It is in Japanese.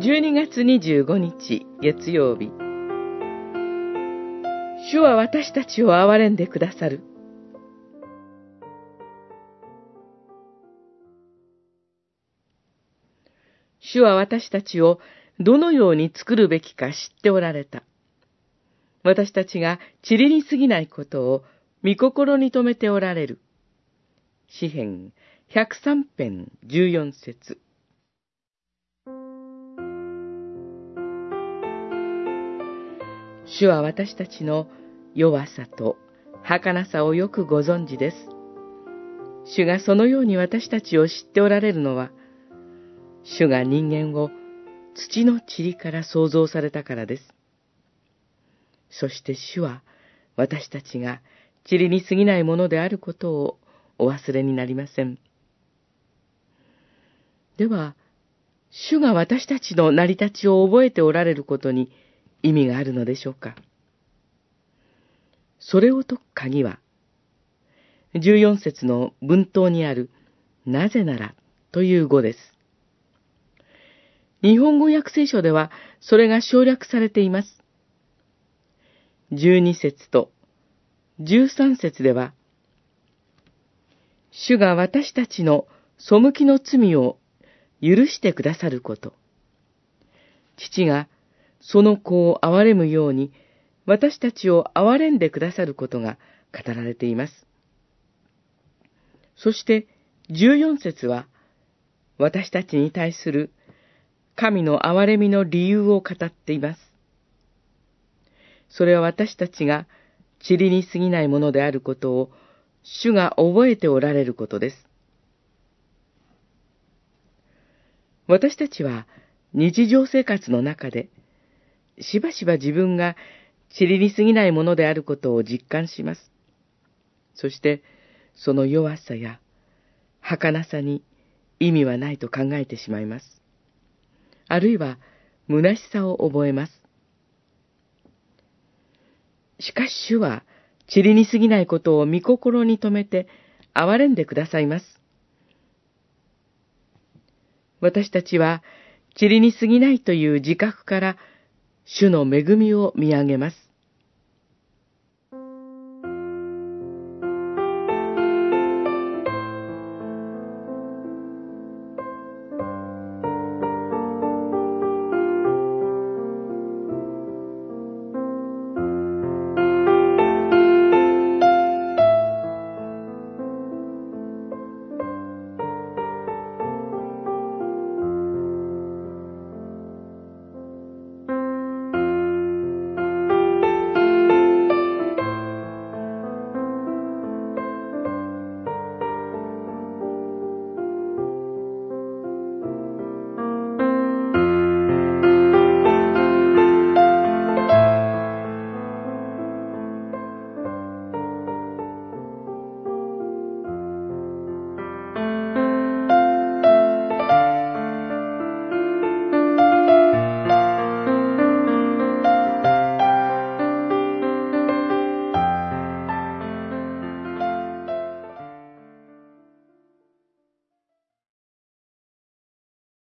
12月25日月曜日主は私たちを憐れんでくださる。主は私たちをどのように作るべきか知っておられた。私たちが塵に過ぎないことを見心に留めておられる。詩編103編14節主は私たちの弱さと儚さをよくご存知です。主がそのように私たちを知っておられるのは、主が人間を土の塵から創造されたからです。そして主は私たちが塵に過ぎないものであることをお忘れになりません。では、主が私たちの成り立ちを覚えておられることに意味があるのでしょうか？それを解く鍵は、14節の文頭にある、なぜならという語です。日本語訳聖書では、それが省略されています。12節と13節では、主が私たちの背きの罪を許してくださること。父がその子を憐れむように、私たちを憐れんでくださることが語られています。そして、14節は、私たちに対する神の憐れみの理由を語っています。それは私たちが塵に過ぎないものであることを主が覚えておられることです。私たちは日常生活の中でしばしば自分が塵に過ぎないものであることを実感します。そして、その弱さや儚さに意味はないと考えてしまいます。あるいは、虚しさを覚えます。しかし主は、塵に過ぎないことを見心に留めて、憐れんでくださいます。私たちは、塵に過ぎないという自覚から主の恵みを見上げます。